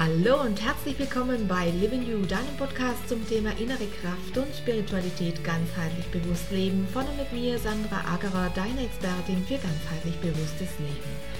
Hallo und herzlich willkommen bei Living You, deinem Podcast zum Thema innere Kraft und Spiritualität ganzheitlich bewusst leben. Von und mit mir, Sandra Agerer, deine Expertin für ganzheitlich bewusstes Leben.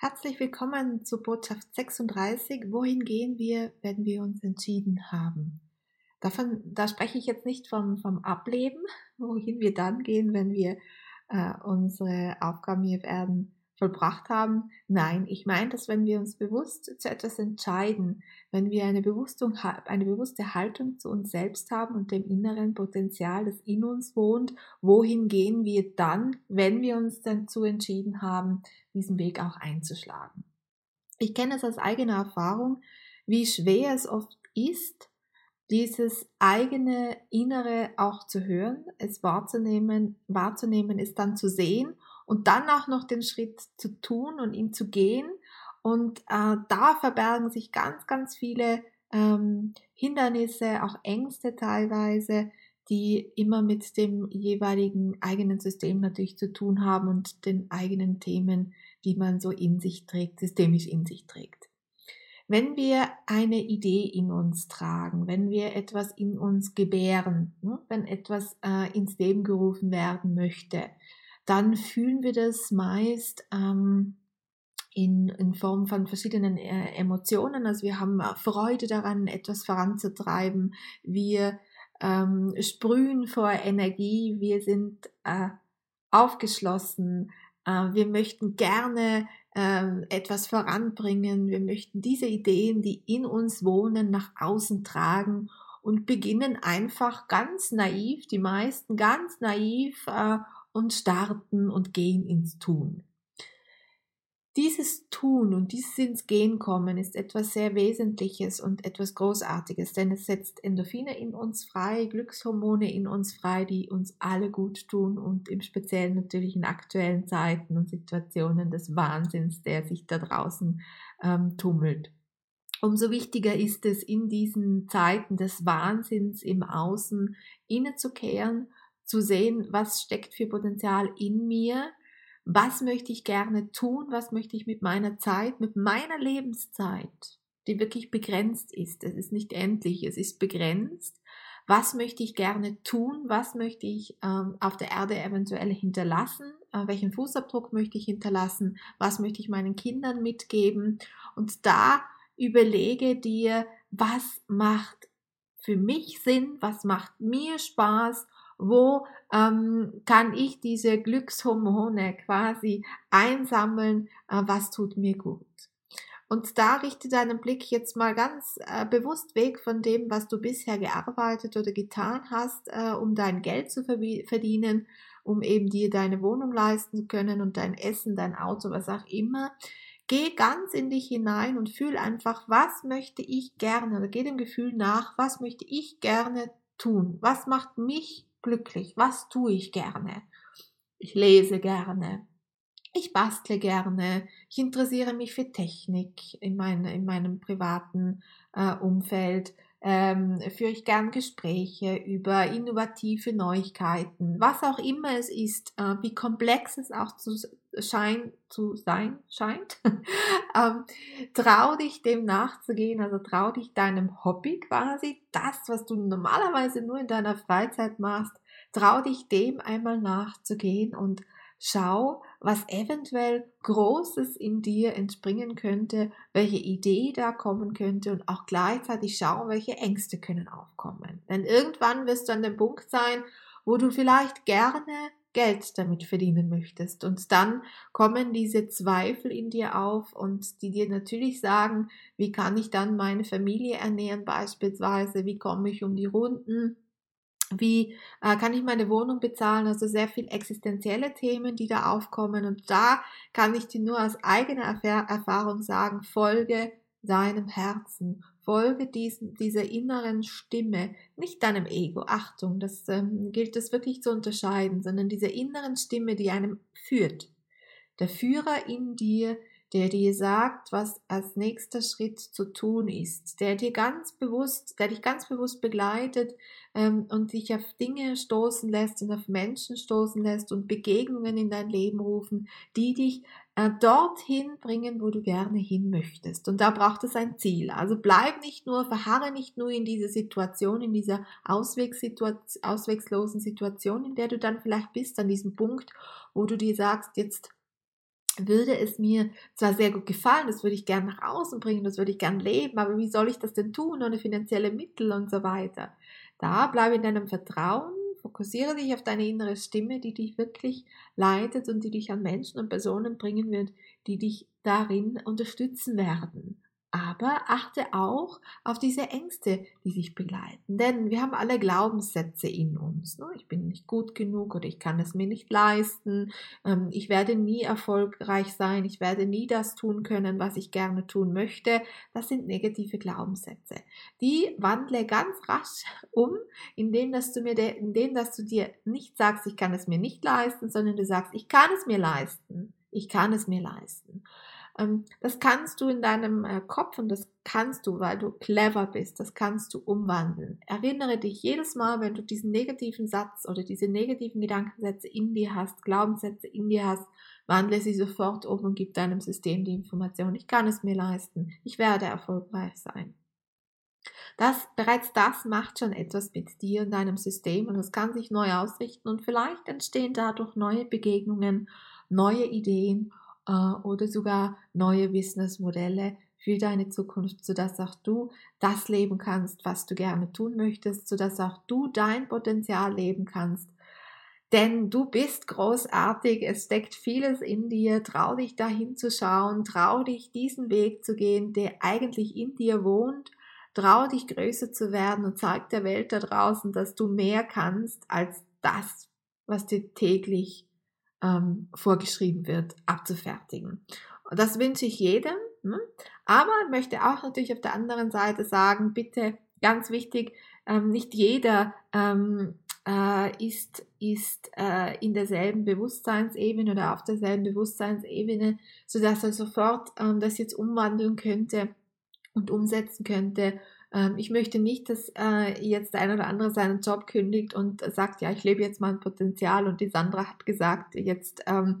Herzlich willkommen zu Botschaft 36. Wohin gehen wir, wenn wir uns entschieden haben? Davon, da spreche ich jetzt nicht vom, vom Ableben, wohin wir dann gehen, wenn wir äh, unsere Aufgaben hier auf Erden vollbracht haben. Nein, ich meine, dass wenn wir uns bewusst zu etwas entscheiden, wenn wir eine, eine bewusste Haltung zu uns selbst haben und dem inneren Potenzial, das in uns wohnt, wohin gehen wir dann, wenn wir uns dazu entschieden haben, diesen Weg auch einzuschlagen. Ich kenne es aus eigener Erfahrung, wie schwer es oft ist, dieses eigene Innere auch zu hören, es wahrzunehmen, wahrzunehmen, es dann zu sehen und dann auch noch den Schritt zu tun und ihn zu gehen. Und äh, da verbergen sich ganz, ganz viele ähm, Hindernisse, auch Ängste teilweise, die immer mit dem jeweiligen eigenen System natürlich zu tun haben und den eigenen Themen, die man so in sich trägt, systemisch in sich trägt. Wenn wir eine Idee in uns tragen, wenn wir etwas in uns gebären, ne, wenn etwas äh, ins Leben gerufen werden möchte, dann fühlen wir das meist ähm, in, in Form von verschiedenen äh, Emotionen. Also wir haben äh, Freude daran, etwas voranzutreiben. Wir ähm, sprühen vor Energie. Wir sind äh, aufgeschlossen. Äh, wir möchten gerne äh, etwas voranbringen. Wir möchten diese Ideen, die in uns wohnen, nach außen tragen und beginnen einfach ganz naiv, die meisten ganz naiv äh, und starten und gehen ins Tun. Dieses Tun und dieses ins Gehen kommen ist etwas sehr Wesentliches und etwas Großartiges, denn es setzt Endorphine in uns frei, Glückshormone in uns frei, die uns alle gut tun und im Speziellen natürlich in aktuellen Zeiten und Situationen des Wahnsinns, der sich da draußen ähm, tummelt. Umso wichtiger ist es, in diesen Zeiten des Wahnsinns im Außen innezukehren zu sehen, was steckt für Potenzial in mir, was möchte ich gerne tun, was möchte ich mit meiner Zeit, mit meiner Lebenszeit, die wirklich begrenzt ist. Es ist nicht endlich, es ist begrenzt. Was möchte ich gerne tun? Was möchte ich ähm, auf der Erde eventuell hinterlassen? Äh, welchen Fußabdruck möchte ich hinterlassen? Was möchte ich meinen Kindern mitgeben? Und da überlege dir, was macht für mich Sinn? Was macht mir Spaß? Wo ähm, kann ich diese Glückshormone quasi einsammeln, äh, was tut mir gut. Und da richte deinen Blick jetzt mal ganz äh, bewusst weg von dem, was du bisher gearbeitet oder getan hast, äh, um dein Geld zu verdienen, um eben dir deine Wohnung leisten zu können und dein Essen, dein Auto, was auch immer. Geh ganz in dich hinein und fühl einfach, was möchte ich gerne, oder geh dem Gefühl nach, was möchte ich gerne tun? Was macht mich glücklich? Was tue ich gerne? Ich lese gerne. Ich bastle gerne. Ich interessiere mich für Technik in, meine, in meinem privaten äh, Umfeld. Ähm, führe ich gern Gespräche über innovative Neuigkeiten, was auch immer es ist, äh, wie komplex es auch zu, schein, zu sein scheint. ähm, trau dich dem nachzugehen, also trau dich deinem Hobby quasi, das, was du normalerweise nur in deiner Freizeit machst, trau dich dem einmal nachzugehen und schau, was eventuell Großes in dir entspringen könnte, welche Idee da kommen könnte und auch gleichzeitig schau, welche Ängste können aufkommen. Denn irgendwann wirst du an dem Punkt sein, wo du vielleicht gerne Geld damit verdienen möchtest. Und dann kommen diese Zweifel in dir auf und die dir natürlich sagen, wie kann ich dann meine Familie ernähren beispielsweise, wie komme ich um die Runden, wie äh, kann ich meine Wohnung bezahlen, also sehr viel existenzielle Themen, die da aufkommen. Und da kann ich dir nur aus eigener Erfahrung sagen, folge deinem Herzen, folge diesen, dieser inneren Stimme, nicht deinem Ego, Achtung, das ähm, gilt es wirklich zu unterscheiden, sondern dieser inneren Stimme, die einem führt. Der Führer in dir, der dir sagt, was als nächster Schritt zu tun ist, der dir ganz bewusst, der dich ganz bewusst begleitet ähm, und dich auf Dinge stoßen lässt und auf Menschen stoßen lässt und Begegnungen in dein Leben rufen, die dich äh, dorthin bringen, wo du gerne hin möchtest. Und da braucht es ein Ziel. Also bleib nicht nur, verharre nicht nur in dieser Situation, in dieser Auswegssituation, auswegslosen Situation, in der du dann vielleicht bist, an diesem Punkt, wo du dir sagst, jetzt würde es mir zwar sehr gut gefallen, das würde ich gerne nach außen bringen, das würde ich gerne leben, aber wie soll ich das denn tun ohne finanzielle Mittel und so weiter? Da bleibe in deinem Vertrauen, fokussiere dich auf deine innere Stimme, die dich wirklich leitet und die dich an Menschen und Personen bringen wird, die dich darin unterstützen werden. Aber achte auch auf diese Ängste, die sich begleiten. Denn wir haben alle Glaubenssätze in uns. Ne? Ich bin nicht gut genug oder ich kann es mir nicht leisten. Ähm, ich werde nie erfolgreich sein. Ich werde nie das tun können, was ich gerne tun möchte. Das sind negative Glaubenssätze. Die wandle ganz rasch um, indem dass du, mir indem, dass du dir nicht sagst, ich kann es mir nicht leisten, sondern du sagst, ich kann es mir leisten. Ich kann es mir leisten. Ähm, das kannst du in deinem äh, Kopf und das kannst du, weil du clever bist, das kannst du umwandeln. Erinnere dich jedes Mal, wenn du diesen negativen Satz oder diese negativen Gedankensätze in dir hast, Glaubenssätze in dir hast, wandle sie sofort um und gib deinem System die Information, ich kann es mir leisten, ich werde erfolgreich sein. Das, bereits das macht schon etwas mit dir und deinem System und es kann sich neu ausrichten und vielleicht entstehen dadurch neue Begegnungen, neue Ideen oder sogar neue Businessmodelle für deine Zukunft, sodass auch du das leben kannst, was du gerne tun möchtest, sodass auch du dein Potenzial leben kannst. Denn du bist großartig, es steckt vieles in dir, trau dich dahin zu schauen, trau dich diesen Weg zu gehen, der eigentlich in dir wohnt, trau dich größer zu werden und zeig der Welt da draußen, dass du mehr kannst als das, was dir täglich ähm, vorgeschrieben wird, abzufertigen. Das wünsche ich jedem. Ne? Aber möchte auch natürlich auf der anderen Seite sagen, bitte ganz wichtig, ähm, nicht jeder ähm, äh, ist, ist äh, in derselben Bewusstseinsebene oder auf derselben Bewusstseinsebene, sodass er sofort ähm, das jetzt umwandeln könnte und umsetzen könnte ich möchte nicht, dass äh, jetzt der eine oder andere seinen Job kündigt und sagt, ja, ich lebe jetzt mein Potenzial und die Sandra hat gesagt, jetzt ähm,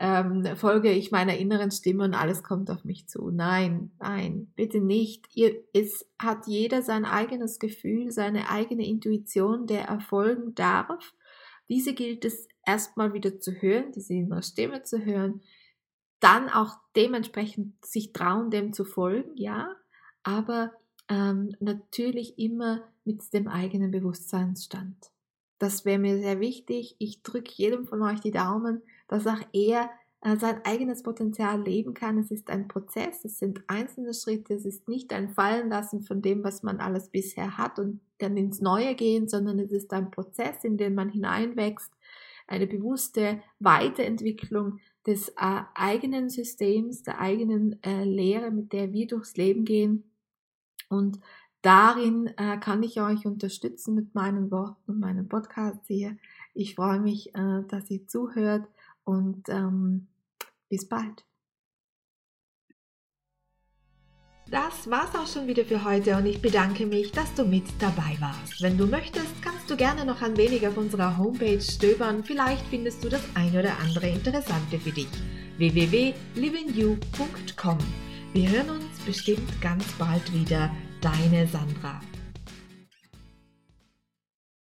ähm, folge ich meiner inneren Stimme und alles kommt auf mich zu. Nein, nein, bitte nicht. Ihr, es hat jeder sein eigenes Gefühl, seine eigene Intuition, der erfolgen darf. Diese gilt es erstmal wieder zu hören, diese innere Stimme zu hören, dann auch dementsprechend sich trauen, dem zu folgen, ja, aber ähm, natürlich immer mit dem eigenen Bewusstseinsstand. Das wäre mir sehr wichtig. Ich drücke jedem von euch die Daumen, dass auch er äh, sein eigenes Potenzial leben kann. Es ist ein Prozess, es sind einzelne Schritte, es ist nicht ein Fallenlassen von dem, was man alles bisher hat und dann ins Neue gehen, sondern es ist ein Prozess, in den man hineinwächst, eine bewusste Weiterentwicklung des äh, eigenen Systems, der eigenen äh, Lehre, mit der wir durchs Leben gehen und darin äh, kann ich euch unterstützen mit meinen Worten und meinem Podcast hier. Ich freue mich, äh, dass ihr zuhört und ähm, bis bald. Das war's auch schon wieder für heute und ich bedanke mich, dass du mit dabei warst. Wenn du möchtest, kannst du gerne noch ein wenig auf unserer Homepage stöbern. Vielleicht findest du das eine oder andere Interessante für dich. www.livingyou.com wir hören uns bestimmt ganz bald wieder. Deine Sandra.